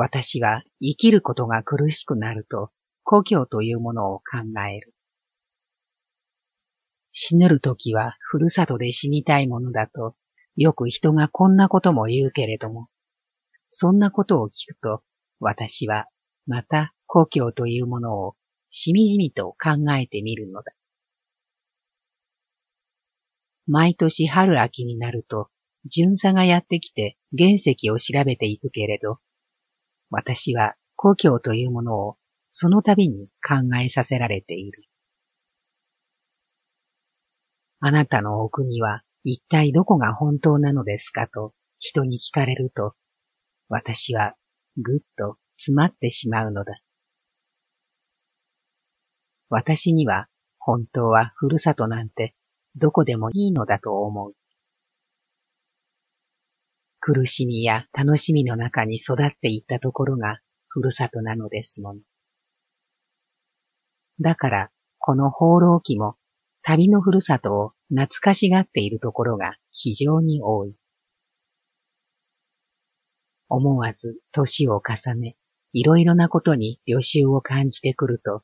私は生きることが苦しくなると故郷というものを考える。死ぬるときはふるさとで死にたいものだとよく人がこんなことも言うけれども、そんなことを聞くと私はまた故郷というものをしみじみと考えてみるのだ。毎年春秋になると巡査がやってきて原石を調べていくけれど、私は故郷というものをその度に考えさせられている。あなたのお国は一体どこが本当なのですかと人に聞かれると、私はぐっと詰まってしまうのだ。私には本当はふるさとなんてどこでもいいのだと思う。苦しみや楽しみの中に育っていったところがふるさとなのですもの。だから、この放浪記も旅のふるさとを懐かしがっているところが非常に多い。思わず年を重ね、いろいろなことに予習を感じてくると、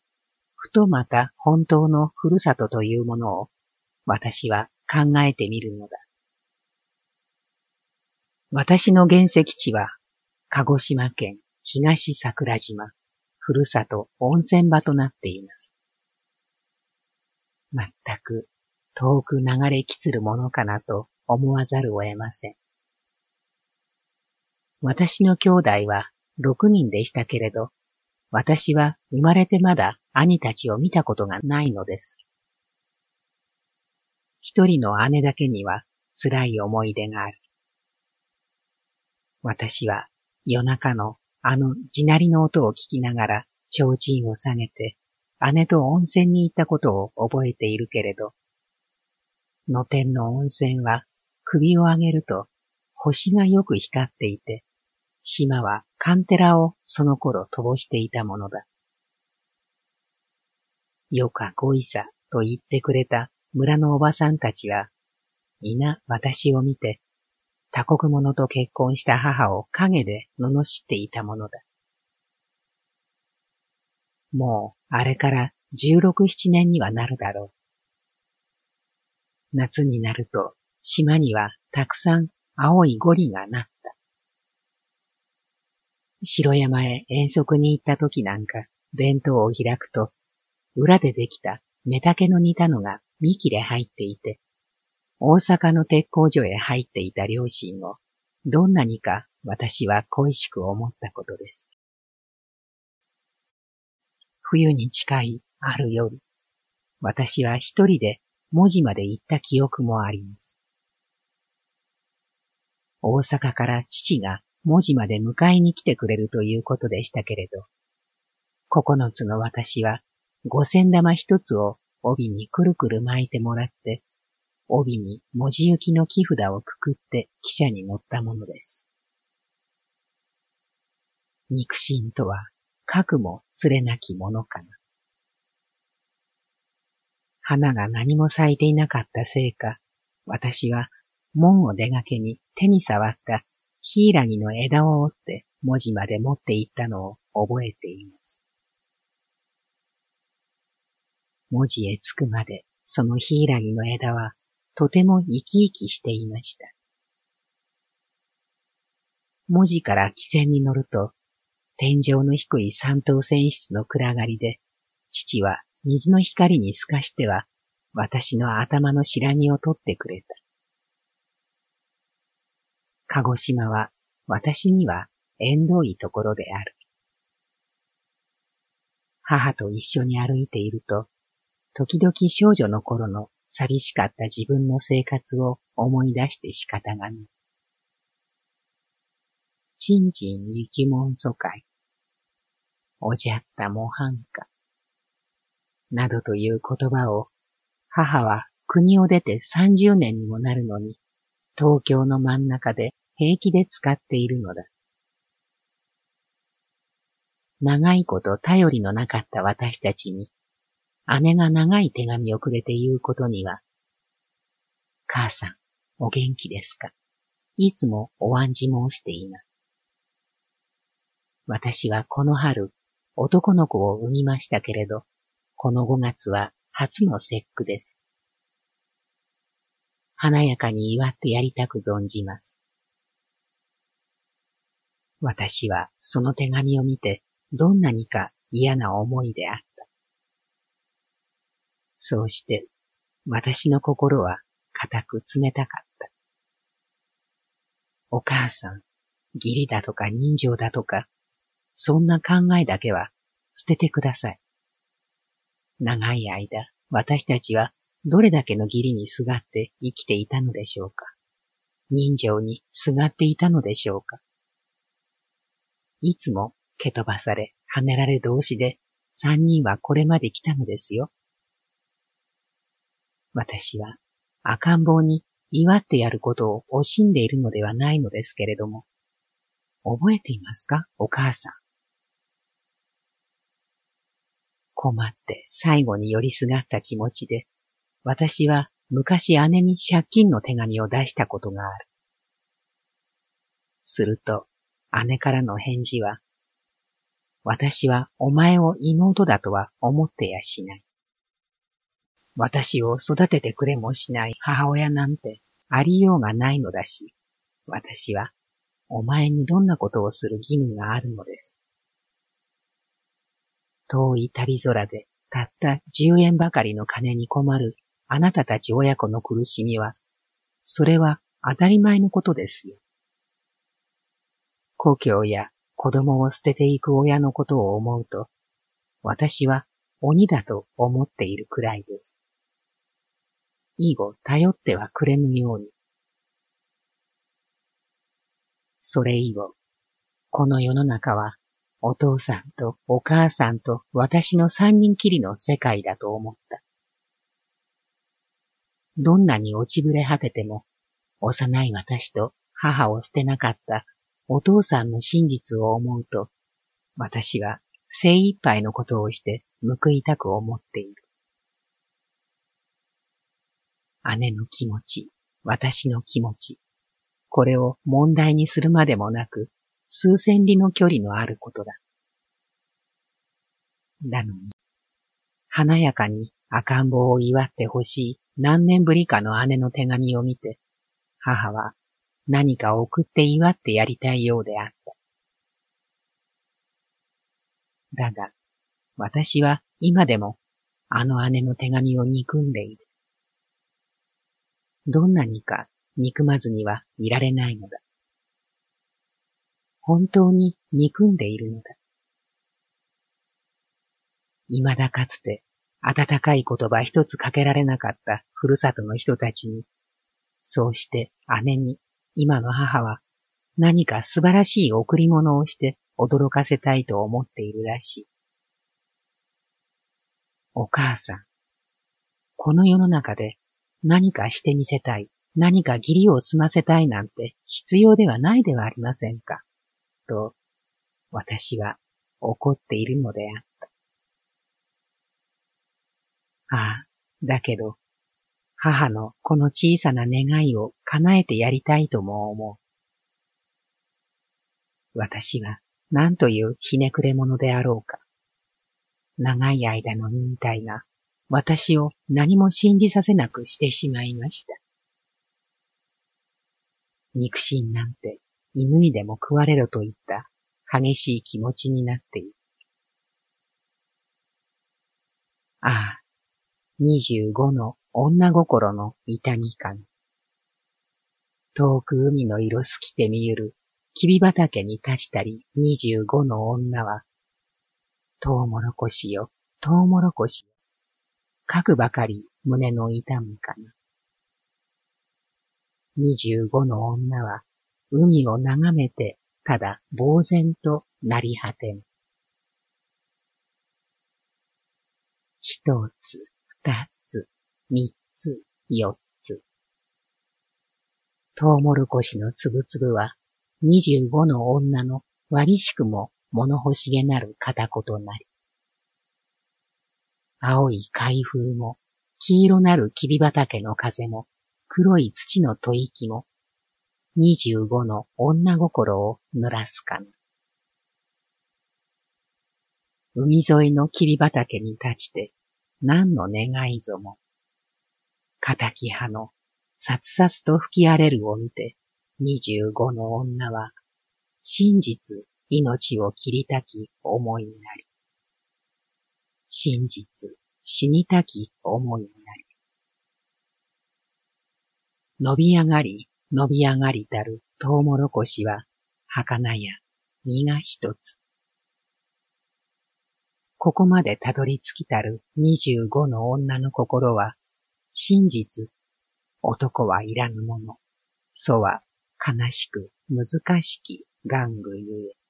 ふとまた本当のふるさとというものを私は考えてみるのだ。私の原石地は、鹿児島県東桜島、ふるさと温泉場となっています。まったく遠く流れきつるものかなと思わざるを得ません。私の兄弟は六人でしたけれど、私は生まれてまだ兄たちを見たことがないのです。一人の姉だけには辛い思い出がある。私は夜中のあの地鳴りの音を聞きながら提灯を下げて姉と温泉に行ったことを覚えているけれど、野天の温泉は首を上げると星がよく光っていて、島はカンテラをその頃飛ばしていたものだ。よかごいさと言ってくれた村のおばさんたちは、皆私を見て他国者と結婚した母を影で罵っていたものだ。もう、あれから十六七年にはなるだろう。夏になると、島にはたくさん青いゴリがなった。城山へ遠足に行った時なんか、弁当を開くと、裏でできた目竹の煮たのが見切れ入っていて、大阪の鉄工所へ入っていた両親を、どんなにか私は恋しく思ったことです。冬に近いある夜、私は一人で文字まで行った記憶もあります。大阪から父が文字まで迎えに来てくれるということでしたけれど、九つの私は五千玉一つを帯にくるくる巻いてもらって帯に文字行きの木札をくくって汽車に乗ったものです。肉親とは、核も連れなきものかな。花が何も咲いていなかったせいか、私は門を出がけに手に触ったヒイラギの枝を折って文字まで持っていったのを覚えています。文字へ着くまでそのヒイラギの枝はとても生き生きしていました。文字から汽船に乗ると、天井の低い三等船室の暗がりで、父は水の光に透かしては、私の頭の白みを取ってくれた。鹿児島は私には縁遠いところである。母と一緒に歩いていると、時々少女の頃の寂しかった自分の生活を思い出して仕方がない。ちんちん雪門疎開、おじゃった模範歌、などという言葉を、母は国を出て三十年にもなるのに、東京の真ん中で平気で使っているのだ。長いこと頼りのなかった私たちに、姉が長い手紙をくれて言うことには、母さん、お元気ですか？いつもお案じ申しています。私はこの春、男の子を産みましたけれど、この5月は初の節句です。華やかに祝ってやりたく存じます。私はその手紙を見てどんなにか嫌な思いであった。そうして私の心は固く冷たかった。お母さん、義理だとか人情だとか、そんな考えだけは捨ててください。長い間、私たちはどれだけの義理にすがって生きていたのでしょうか。人情にすがっていたのでしょうか。いつも蹴飛ばされ、跳ねられ同士で三人はこれまで来たのですよ。私は赤ん坊に祝ってやることを惜しんでいるのではないのですけれども、覚えていますか？お母さん。困って最後に寄りすがった気持ちで、私は昔姉に借金の手紙を出したことがある。すると、姉からの返事は、私はお前を妹だとは思ってやしない。私を育ててくれもしない母親なんてありようがないのだし、私はお前にどんなことをする義務があるのです。遠い旅空でたった十円ばかりの金に困るあなたたち親子の苦しみは、それは当たり前のことですよ。故郷や子供を捨てていく親のことを思うと、私は鬼だと思っているくらいです。以後頼ってはくれぬように。それ以後、この世の中はお父さんとお母さんと私の三人きりの世界だと思った。どんなに落ちぶれ果てても、幼い私と母を捨てなかったお父さんの真実を思うと、私は精一杯のことをして報いたく思っている。姉の気持ち、私の気持ち、これを問題にするまでもなく、数千里の距離のあることだ。なのに、華やかに赤ん坊を祝ってほしい何年ぶりかの姉の手紙を見て、母は何か送って祝ってやりたいようであった。だが、私は今でもあの姉の手紙を憎んでいる。どんなにか憎まずにはいられないのだ。本当に憎んでいるのだ。未だかつて温かい言葉一つかけられなかったふるさとの人たちに、そうして姉に今の母は何か素晴らしい贈り物をして驚かせたいと思っているらしい。お母さん、この世の中で何かしてみせたい、何か義理を済ませたいなんて必要ではないではありませんか。と、私は怒っているのであった。ああ、だけど、母のこの小さな願いを叶えてやりたいとも思う。私は何というひねくれ者であろうか。長い間の忍耐が私を何も信じさせなくしてしまいました。肉親なんて犬にでも食われろといった激しい気持ちになっている。ああ、二十五の女心の痛みか。遠く海の色透きて見ゆる、きび畑に立ちたり二十五の女は、トウモロコシよ、トウモロコシよ。書くばかり胸の痛むかな。二十五の女は海を眺めてただ呆然となり果てん。一つ、二つ、三つ、四つ。トウモロコシのつぶつぶは二十五の女のわびしくも物欲しげなる片言なり。青い海風も、黄色なるきび畑の風も、黒い土の吐息も、二十五の女心を濡らすかな。海沿いの霧畑に立ちて何の願いぞも。仇葉のさつさつと吹き荒れるを見て二十五の女は真実命を切りたき思いになり。真実死にたき思いになり。伸び上がり伸び上がりたるトウモロコシは儚や実が一つ。ここまでたどり着きたる二十五の女の心は、真実、男はいらぬもの、そは悲しく難しき玩具ゆえ。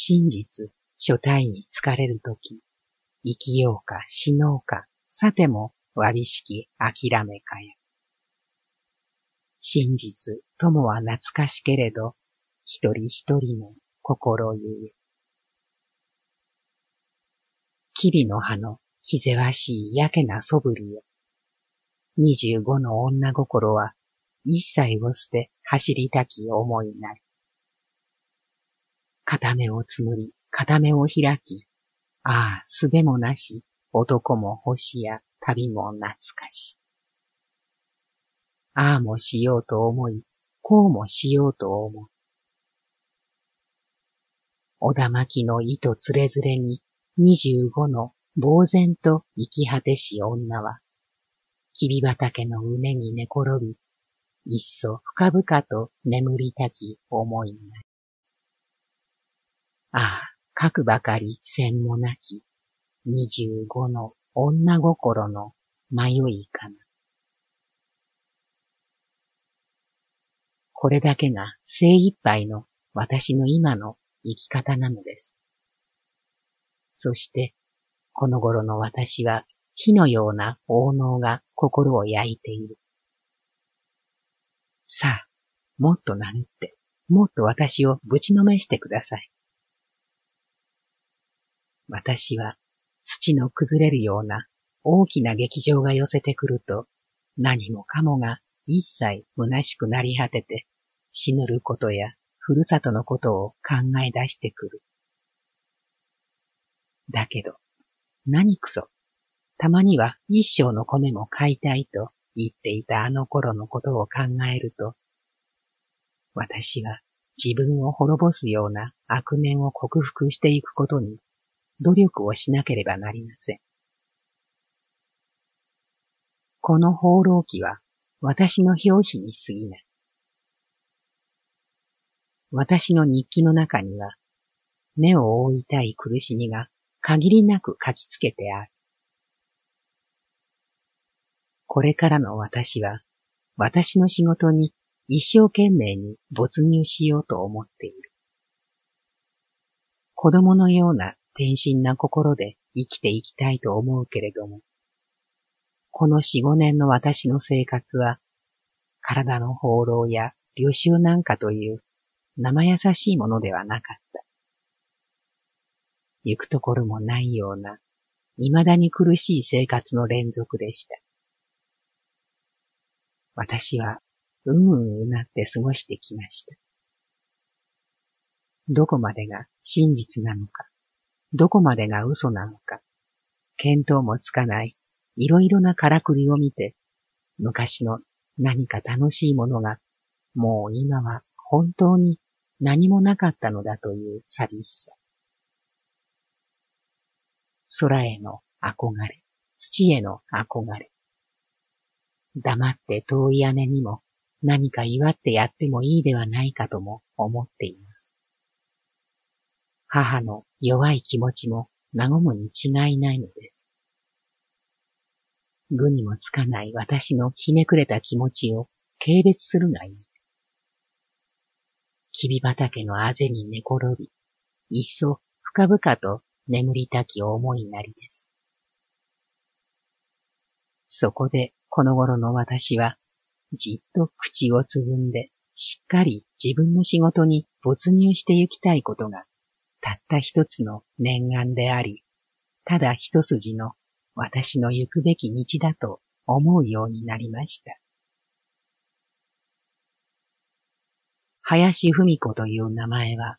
真実、初対に疲れるとき、生きようか死のうか、さてもわびしき諦めかや。真実ともは懐かしけれど、一人一人の心ゆえ。キビの葉の気ぜわしいやけなそぶりよ。二十五の女心は一切を捨て走りたき思いなり。片目をつむり、片目を開き、ああ、すべもなし、男も星や旅も懐かし。ああもしようと思い、こうもしようと思う。小田巻の糸つれづれに二十五の呆然と生き果てし女は、きび畑のうねに寝転び、いっそ深々と眠りたき思いなり。ああ、かくばかり線もなき、二十五の女心の迷いかな。これだけが精一杯の私の今の生き方なのです。そして、この頃の私は火のような王能が心を焼いている。さあ、もっと名乗って、もっと私をぶちのめしてください。私は土の崩れるような大きな劇場が寄せてくると、何もかもが一切虚しくなり果てて、死ぬることやふるさとのことを考え出してくる。だけど、何くそ、たまには一生の米も買いたいと言っていたあの頃のことを考えると、私は自分を滅ぼすような悪念を克服していくことに努力をしなければなりません。この放浪記は私の表紙に過ぎない。私の日記の中には、目を覆いたい苦しみが限りなく書きつけてある。これからの私は、私の仕事に一生懸命に没入しようと思っている。子供のような天真な心で生きていきたいと思うけれども、この四五年の私の生活は、体の放浪や旅習なんかという生優しいものではなかった。行くところもないような、未だに苦しい生活の連続でした。私は、うんうんうなって過ごしてきました。どこまでが真実なのか、どこまでが嘘なのか、見当もつかないいろいろなからくりを見て、昔の何か楽しいものが、もう今は本当に何もなかったのだという寂しさ。空への憧れ、土への憧れ。黙って遠い姉にも何か祝ってやってもいいではないかとも思っています。母の弱い気持ちも和むに違いないのです。具にもつかない私のひねくれた気持ちを軽蔑するがいい。きび畑のあぜに寝転び、いっそ深々と眠りたき思いなりです。そこでこの頃の私は、じっと口をつぐんで、しっかり自分の仕事に没入してゆきたいことがたった一つの念願であり、ただ一筋の私の行くべき道だと思うようになりました。林文子という名前は、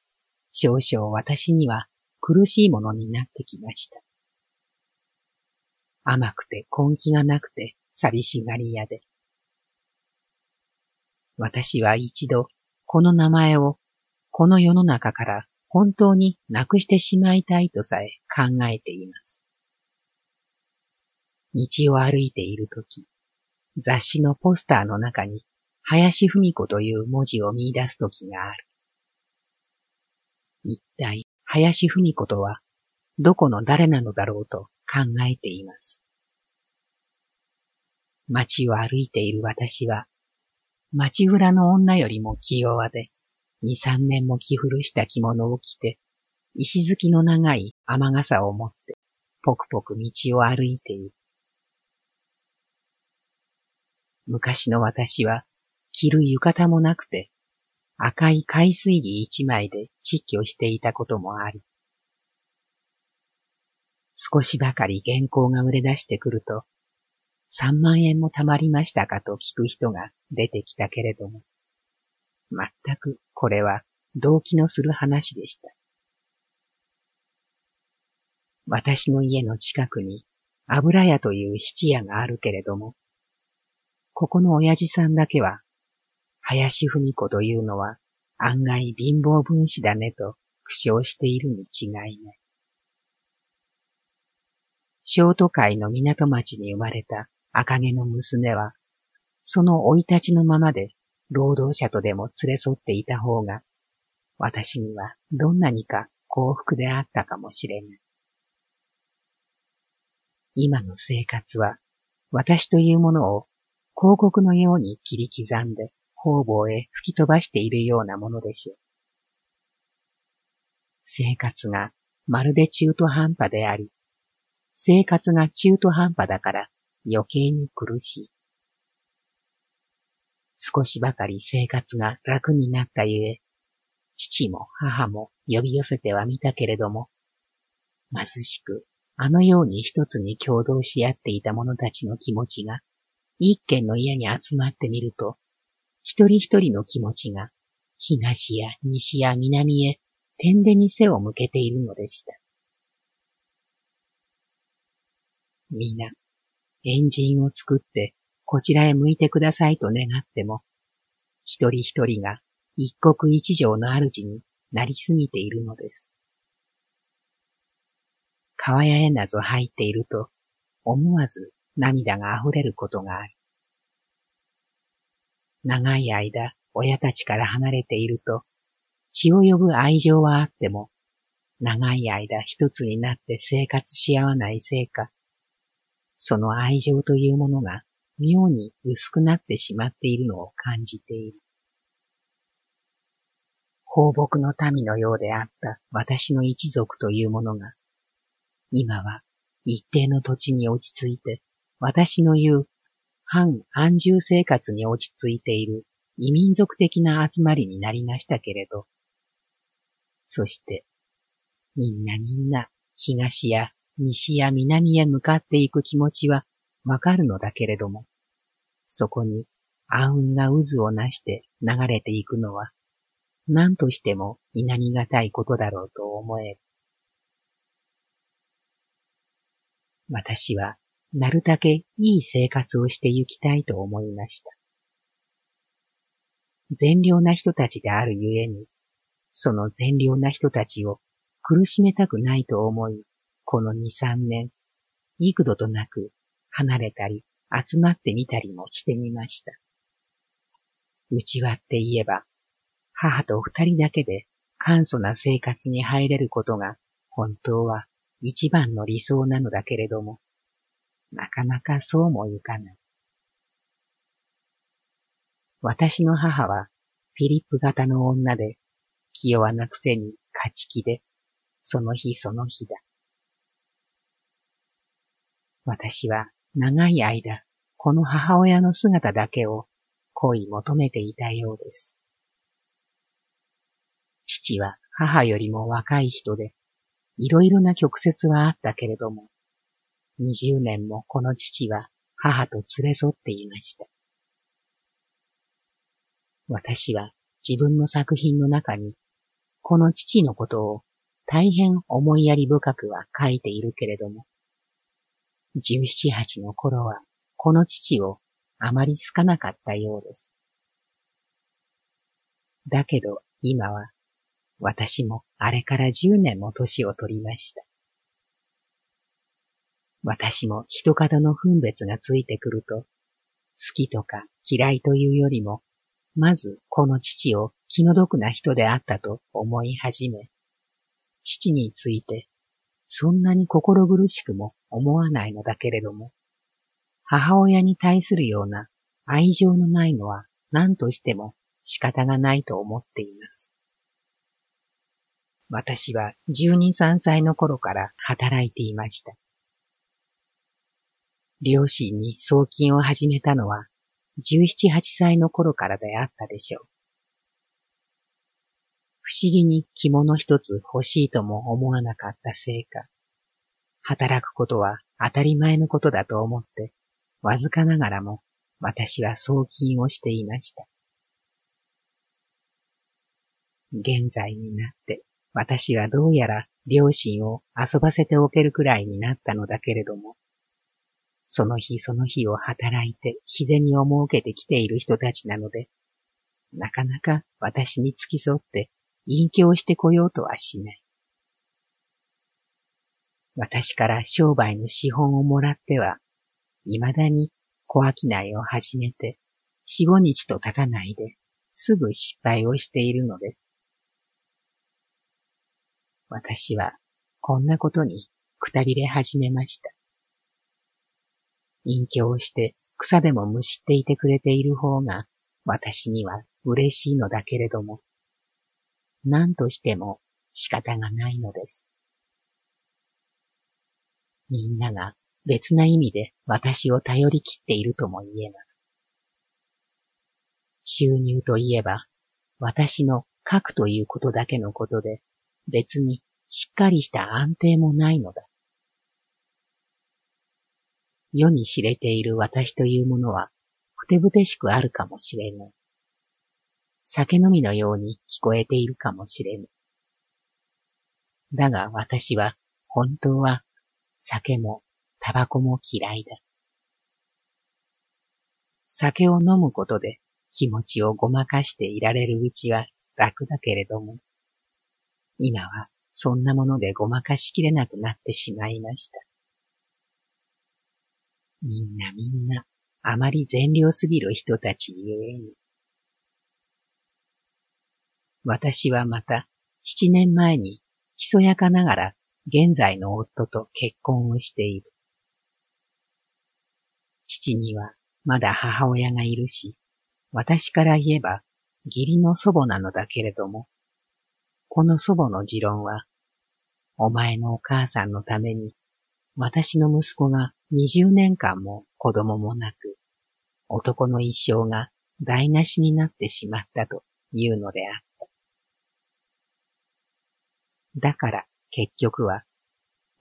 少々私には苦しいものになってきました。甘くて根気がなくて寂しがり屋で。私は一度この名前をこの世の中から本当になくしてしまいたいとさえ考えています。道を歩いているとき、雑誌のポスターの中に林文子という文字を見出すときがある。一体林文子とはどこの誰なのだろうと考えています。街を歩いている私は、街裏の女よりも気弱で、二三年も着古した着物を着て、石突きの長い雨傘を持って、ぽくぽく道を歩いている。昔の私は、着る浴衣もなくて、赤い海水着一枚で窒居していたこともあり、少しばかり原稿が売れ出してくると、三万円も貯まりましたかと聞く人が出てきたけれども、これは動機のする話でした。私の家の近くに油屋という七屋があるけれども、ここの親父さんだけは、林文子というのは案外貧乏分子だねと苦笑しているに違いない。小都会の港町に生まれた赤毛の娘は、その生い立ちのままで労働者とでも連れ添っていた方が、私にはどんなにか幸福であったかもしれない。今の生活は、私というものを広告のように切り刻んで方々へ吹き飛ばしているようなものでしょう。生活がまるで中途半端であり、生活が中途半端だから余計に苦しい。少しばかり生活が楽になったゆえ、父も母も呼び寄せてはみたけれども、貧しくあのように一つに共同し合っていた者たちの気持ちが一軒の家に集まってみると、一人一人の気持ちが東や西や南へ天でに背を向けているのでした。皆、エンジンを作ってこちらへ向いてくださいと願っても、一人一人が一国一城の主になりすぎているのです。川屋へなぞ入っていると、思わず涙が溢れることがある。長い間、親たちから離れていると、血を呼ぶ愛情はあっても、長い間一つになって生活し合わないせいか、その愛情というものが妙に薄くなってしまっているのを感じている。放牧の民のようであった私の一族というものが、今は一定の土地に落ち着いて私の言う反安住生活に落ち着いている異民族的な集まりになりましたけれど、そして、みんなみんな東や西や南へ向かっていく気持ちはわかるのだけれども、そこに暗雲が渦をなして流れていくのは、何としても否みがたいことだろうと思える。私はなるだけいい生活をして行きたいと思いました。善良な人たちであるゆえに、その善良な人たちを苦しめたくないと思い、この二三年、幾度となく離れたり集まってみたりもしてみました。うちわって言えば、母と二人だけで簡素な生活に入れることが本当は一番の理想なのだけれども、なかなかそうもいかない。私の母はフィリップ型の女で、気弱なくせに勝ち気で、その日その日だ。私は長い間、この母親の姿だけを恋求めていたようです。父は母よりも若い人で、いろいろな曲折はあったけれども、二十年もこの父は母と連れ添っていました。私は自分の作品の中に、この父のことを大変思いやり深くは書いているけれども、十七八の頃はこの父をあまり好かなかったようです。だけど今は私もあれから十年も年を取りました。私も人方の分別がついてくると、好きとか嫌いというよりも、まずこの父を気の毒な人であったと思い始め、父についてそんなに心苦しくも思わないのだけれども、母親に対するような愛情のないのは何としても仕方がないと思っています。私は十二三歳の頃から働いていました。両親に送金を始めたのは十七八歳の頃からであったでしょう。不思議に着物一つ欲しいとも思わなかったせいか、働くことは当たり前のことだと思って、わずかながらも私は送金をしていました。現在になって私はどうやら両親を遊ばせておけるくらいになったのだけれども、その日その日を働いて自然に思うけてきている人たちなので、なかなか私に付き添って隠居してこようとはしない。私から商売の資本をもらっては、未だに小商いを始めて、四五日と経たないで、すぐ失敗をしているのです。私は、こんなことにくたびれ始めました。隠居をして草でもむしっていてくれている方が、私には嬉しいのだけれども、何としても仕方がないのです。みんなが別な意味で私を頼り切っているとも言えます。収入といえば、私の書くということだけのことで、別にしっかりした安定もないのだ。世に知れている私というものは、ふてぶてしくあるかもしれない。酒飲みのように聞こえているかもしれぬ。だが私は本当は酒もタバコも嫌いだ。酒を飲むことで気持ちをごまかしていられるうちは楽だけれども、今はそんなものでごまかしきれなくなってしまいました。みんなみんなあまり善良すぎる人たちゆえに。私はまた七年前にひそやかながら現在の夫と結婚をしている。父にはまだ母親がいるし、私から言えば義理の祖母なのだけれども、この祖母の持論は、お前のお母さんのために、私の息子が二十年間も子供もなく、男の一生が台無しになってしまったというのであった。だから結局は、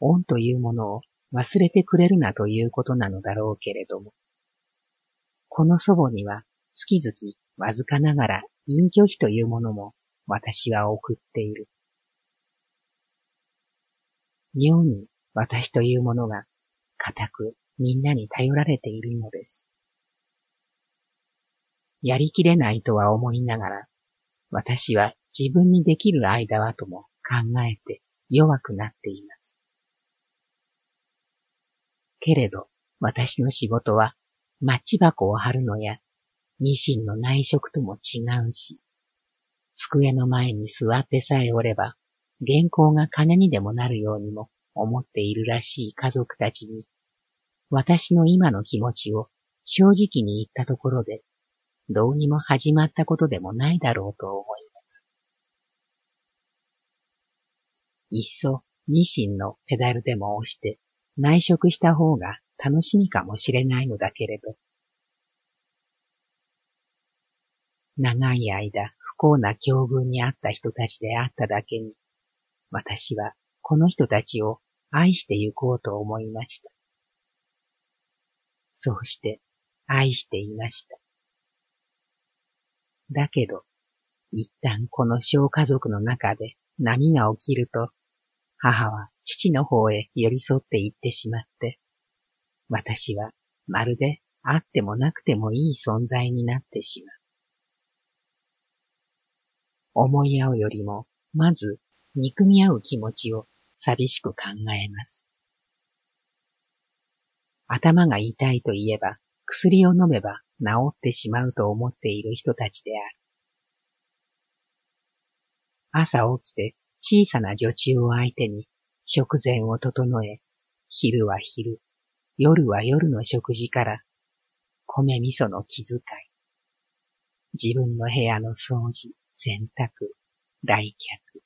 恩というものを忘れてくれるなということなのだろうけれども、この祖母には月々わずかながら隠居費というものも私は送っている。妙に私というものが固くみんなに頼られているのです。やりきれないとは思いながら、私は自分にできる間はとも考えて弱くなっています。けれど、私の仕事は、マッチ箱を貼るのや、ミシンの内職とも違うし、机の前に座ってさえおれば、原稿が金にでもなるようにも思っているらしい家族たちに、私の今の気持ちを正直に言ったところで、どうにも始まったことでもないだろうと思いいっそミシンのペダルでも押して内職した方が楽しみかもしれないのだけれど。長い間不幸な境遇にあった人たちであっただけに、私はこの人たちを愛してゆこうと思いました。そうして愛していました。だけど、一旦この小家族の中で波が起きると、母は父の方へ寄り添って行ってしまって、私はまるであってもなくてもいい存在になってしまう。思い合うよりも、まず憎み合う気持ちを寂しく考えます。頭が痛いと言えば、薬を飲めば治ってしまうと思っている人たちである。朝起きて小さな女中を相手に食前を整え、昼は昼、夜は夜の食事から米味噌の気遣い、自分の部屋の掃除、洗濯、来客。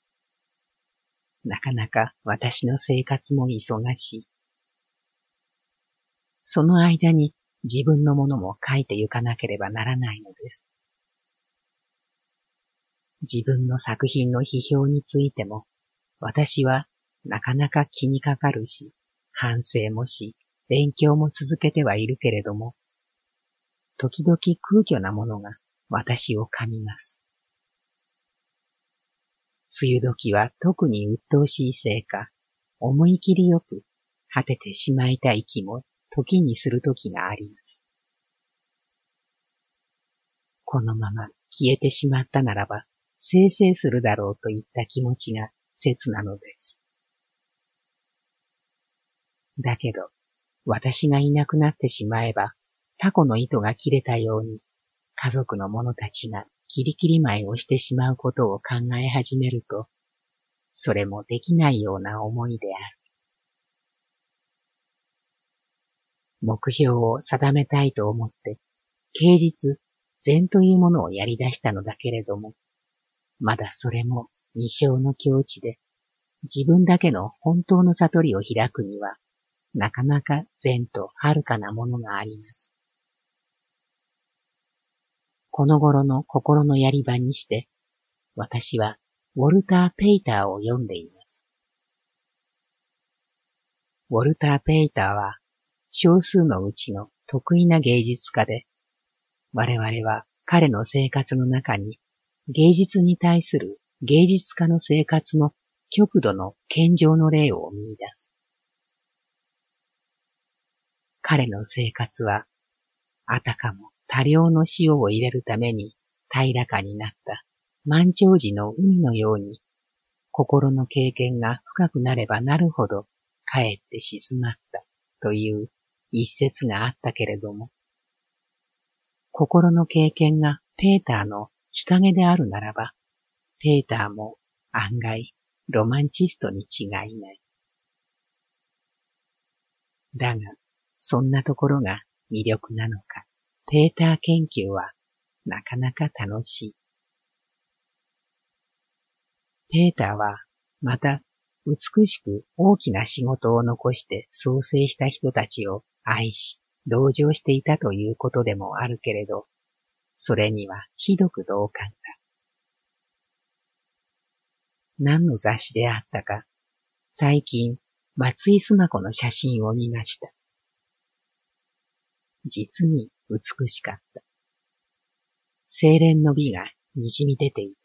なかなか私の生活も忙しい。その間に自分のものも書いてゆかなければならないのです。自分の作品の批評についても、私はなかなか気にかかるし、反省もし、勉強も続けてはいるけれども、時々空虚なものが私を噛みます。梅雨時は特に鬱陶しいせいか、思い切りよく果ててしまいたい気も時にする時があります。このまま消えてしまったならば、生成するだろうといった気持ちが切なのです。だけど、私がいなくなってしまえば、タコの糸が切れたように、家族の者たちがキリキリ舞をしてしまうことを考え始めると、それもできないような思いである。目標を定めたいと思って、啓実、善というものをやり出したのだけれども、まだそれも未生の境地で、自分だけの本当の悟りを開くには、なかなか善と遥かなものがあります。この頃の心のやり場にして、私はウォルター・ペイターを読んでいます。ウォルター・ペイターは少数のうちの得意な芸術家で、我々は彼の生活の中に芸術に対する芸術家の生活の極度の健常の例を見出す。彼の生活は、あたかも多量の塩を入れるために平らかになった満潮時の海のように、心の経験が深くなればなるほど、かえって静まったという一節があったけれども、心の経験がペーターの日陰であるならば、ペーターも案外ロマンチストに違いない。だが、そんなところが魅力なのか。ペーター研究はなかなか楽しい。ペーターはまた美しく大きな仕事を残して創生した人たちを愛し、同情していたということでもあるけれど、それにはひどく同感だ。何の雑誌であったか、最近、松井須磨子の写真を見ました。実に美しかった。精錬の美が滲み出ていた。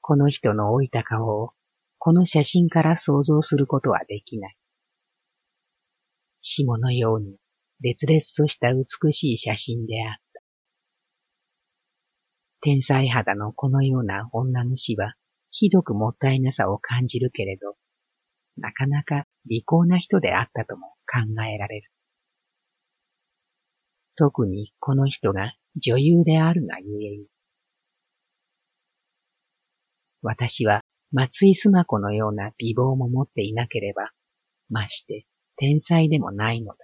この人の老いた顔をこの写真から想像することはできない。霜のように烈々とした美しい写真であった。天才肌のこのような女の死はひどくもったいなさを感じるけれど、なかなか利口な人であったとも考えられる。特にこの人が女優であるがゆえに。私は松井須磨子のような美貌も持っていなければ、まして天才でもないのだ。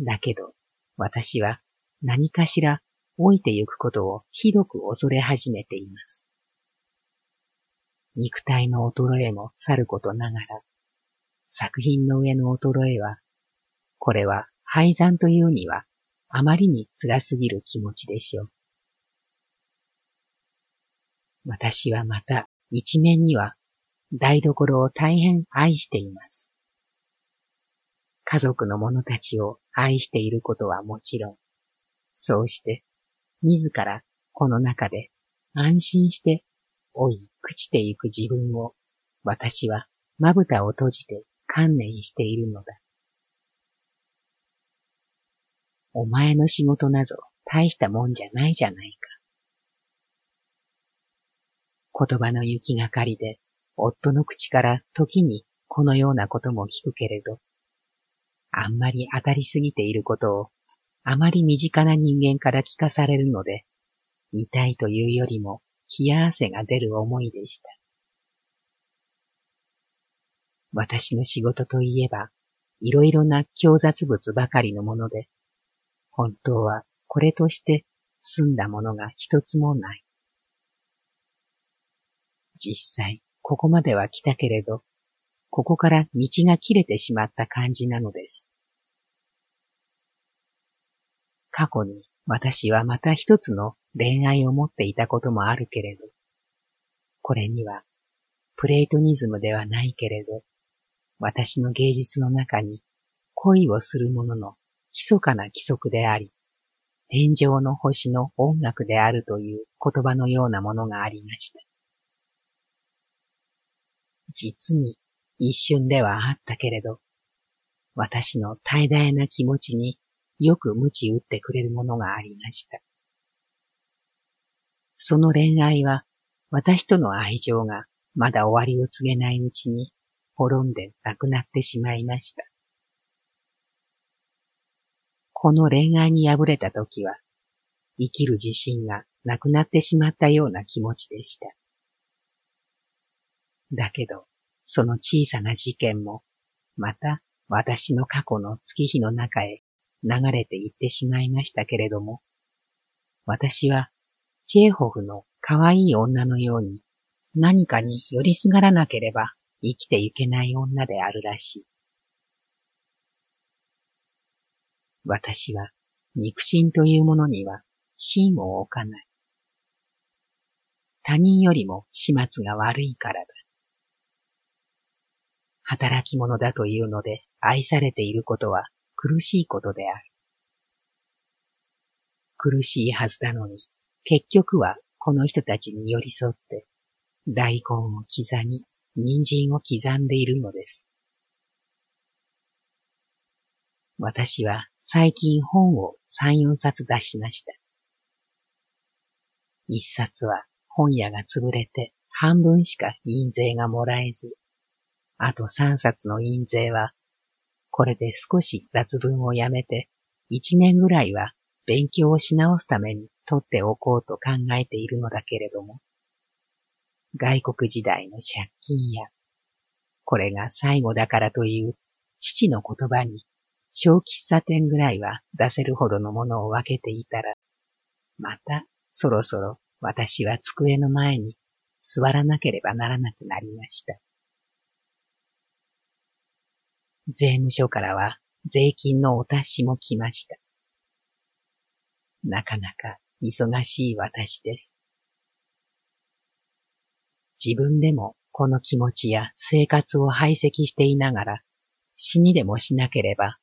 だけど、私は何かしら老いてゆくことをひどく恐れ始めています。肉体の衰えもさることながら、作品の上の衰えは、これは廃山というにはあまりに辛すぎる気持ちでしょう。私はまた一面には台所を大変愛しています。家族の者たちを愛していることはもちろん、そうして自らこの中で安心して老い朽ちてゆく自分を私はまぶたを閉じて観念しているのだ。お前の仕事なぞ大したもんじゃないじゃないか。言葉の行きがかりで夫の口から時にこのようなことも聞くけれど、あんまり当たりすぎていることをあまり身近な人間から聞かされるので、痛いというよりも冷や汗が出る思いでした。私の仕事といえば、いろいろな強雑物ばかりのもので、本当はこれとして済んだものが一つもない。実際、ここまでは来たけれど、ここから道が切れてしまった感じなのです。過去に私はまた一つの恋愛を持っていたこともあるけれど、これにはプレートニズムではないけれど、私の芸術の中に恋をする者の密かな規則であり、天上の星の音楽であるという言葉のようなものがありました。実に一瞬ではあったけれど、私の怠大な気持ちによく鞭打ってくれるものがありました。その恋愛は私との愛情がまだ終わりを告げないうちに滅んでなくなってしまいました。この恋愛に敗れた時は生きる自信がなくなってしまったような気持ちでした。だけど、その小さな事件も、また私の過去の月日の中へ流れていってしまいましたけれども、私はチェーホフの可愛い女のように何かに寄りすがらなければ生きていけない女であるらしい。私は肉親というものには芯を置かない。他人よりも始末が悪いからだ。働き者だというので愛されていることは苦しいことである。苦しいはずなのに、結局はこの人たちに寄り添って、大根を刻み、人参を刻んでいるのです。私は最近本を三四冊出しました。一冊は本屋が潰れて半分しか印税がもらえず、あと三冊の印税は、これで少し雑文をやめて、一年ぐらいは勉強をし直すために取っておこうと考えているのだけれども、外国時代の借金や、これが最後だからという父の言葉に、小喫茶店ぐらいは出せるほどのものを分けていたら、またそろそろ私は机の前に座らなければならなくなりました。税務署からは税金のお達しも来ました。なかなか忙しい私です。自分でもこの気持ちや生活を排斥していながら死にでもしなければ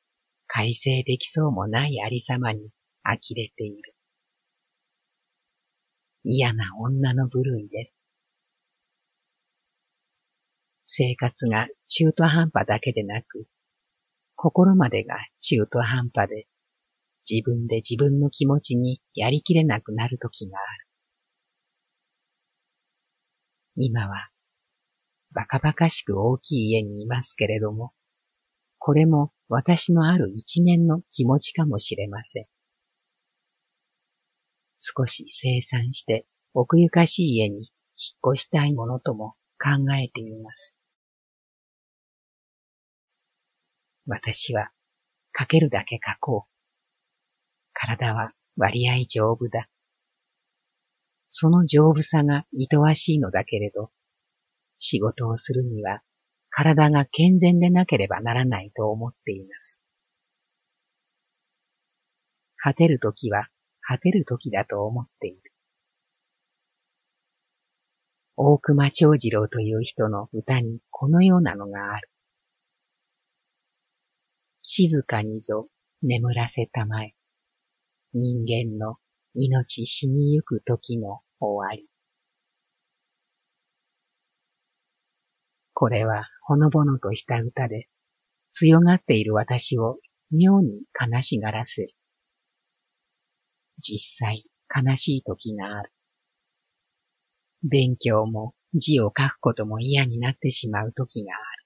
改正できそうもないありさまに呆れている。嫌な女の部類です。生活が中途半端だけでなく、心までが中途半端で、自分で自分の気持ちにやりきれなくなる時がある。今は、バカバカしく大きい家にいますけれども、これも私のある一面の気持ちかもしれません。少し生産して奥ゆかしい家に引っ越したいものとも考えてみます。私は書けるだけ書こう。体は割合丈夫だ。その丈夫さが愛わしいのだけれど、仕事をするには体が健全でなければならないと思っています。果てるときは果てるときだと思っている。大熊長次郎という人の歌にこのようなのがある。静かにぞ眠らせたまえ。人間の命死にゆく時の終わり。これはほのぼのとした歌で、強がっている私を妙に悲しがらせる。実際悲しい時がある。勉強も字を書くことも嫌になってしまう時がある。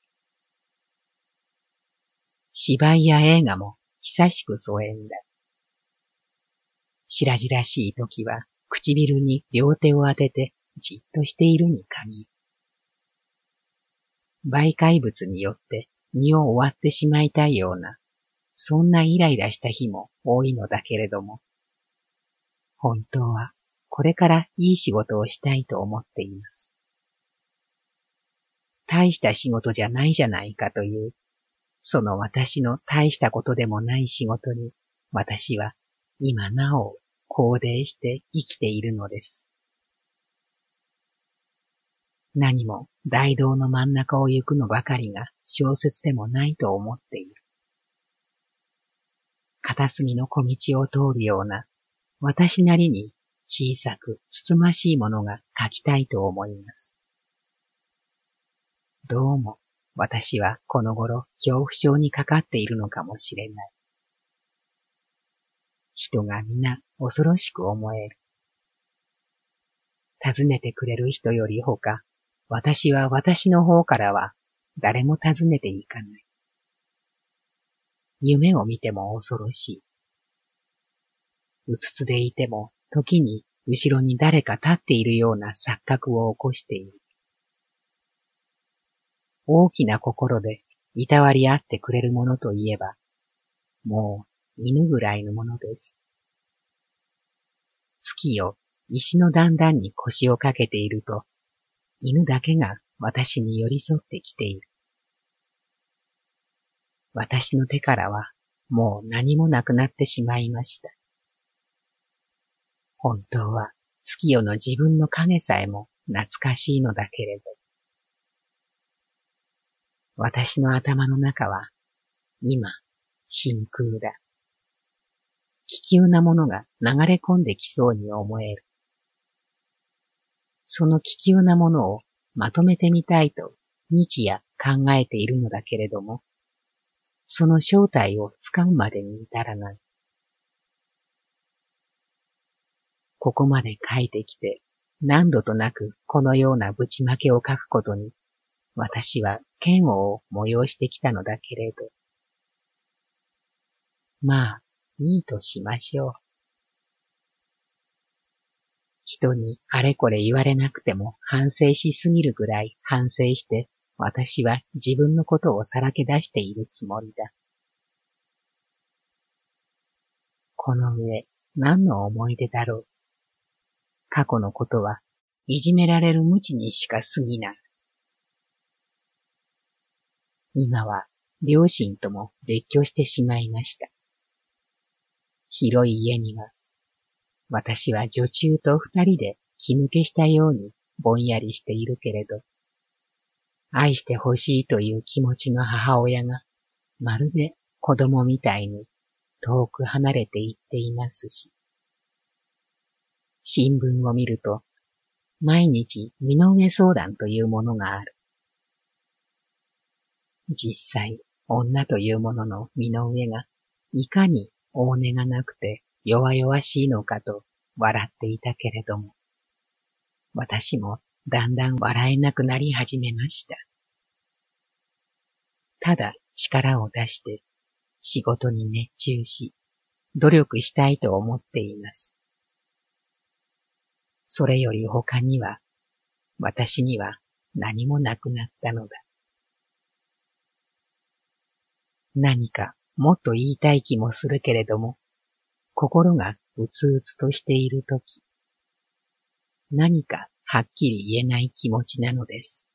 芝居や映画も久しく疎遠だ。白々しい時は唇に両手を当ててじっとしているに限る。媒介物によって身を終わってしまいたいような、そんなイライラした日も多いのだけれども、本当はこれからいい仕事をしたいと思っています。大した仕事じゃないじゃないかという、その私の大したことでもない仕事に、私は今なお肯定して生きているのです。何も大道の真ん中を行くのばかりが小説でもないと思っている。片隅の小道を通るような私なりに小さくつつましいものが書きたいと思います。どうも私はこの頃恐怖症にかかっているのかもしれない。人が皆恐ろしく思える。尋ねてくれる人よりほか、私は私の方からは誰も尋ねていかない。夢を見ても恐ろしい。うつつでいても時に後ろに誰か立っているような錯覚を起こしている。大きな心でいたわり合ってくれるものといえば、もう犬ぐらいのものです。月よ石の段々に腰をかけていると、犬だけが私に寄り添ってきている。私の手からはもう何もなくなってしまいました。本当は月夜の自分の影さえも懐かしいのだけれど。私の頭の中は今真空だ。気球なものが流れ込んできそうに思える。その気球なものをまとめてみたいと日夜考えているのだけれども、その正体をつかむまでに至らない。ここまで書いてきて、何度となくこのようなぶちまけを書くことに、私は嫌悪を催してきたのだけれど。まあ、いいとしましょう。人にあれこれ言われなくても反省しすぎるぐらい反省して私は自分のことをさらけ出しているつもりだ。この上何の思い出だろう。過去のことはいじめられる無知にしか過ぎない。今は両親とも別居してしまいました。広い家には、私は女中と二人で気抜けしたようにぼんやりしているけれど、愛してほしいという気持ちの母親が、まるで子供みたいに遠く離れていっていますし、新聞を見ると、毎日身の上相談というものがある。実際、女というものの身の上が、いかに大根がなくて弱々しいのかと笑っていたけれども、私もだんだん笑えなくなり始めました。ただ力を出して仕事に熱中し、努力したいと思っています。それより他には、私には何もなくなったのだ。何かもっと言いたい気もするけれども、心がうつうつとしているとき、何かはっきり言えない気持ちなのです。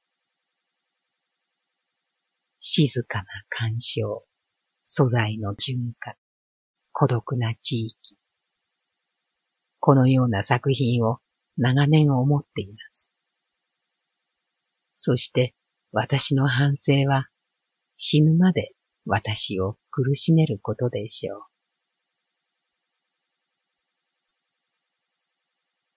静かな干渉、素材の循化、孤独な地域。このような作品を長年思っています。そして私の反省は死ぬまで私を苦しめることでしょう。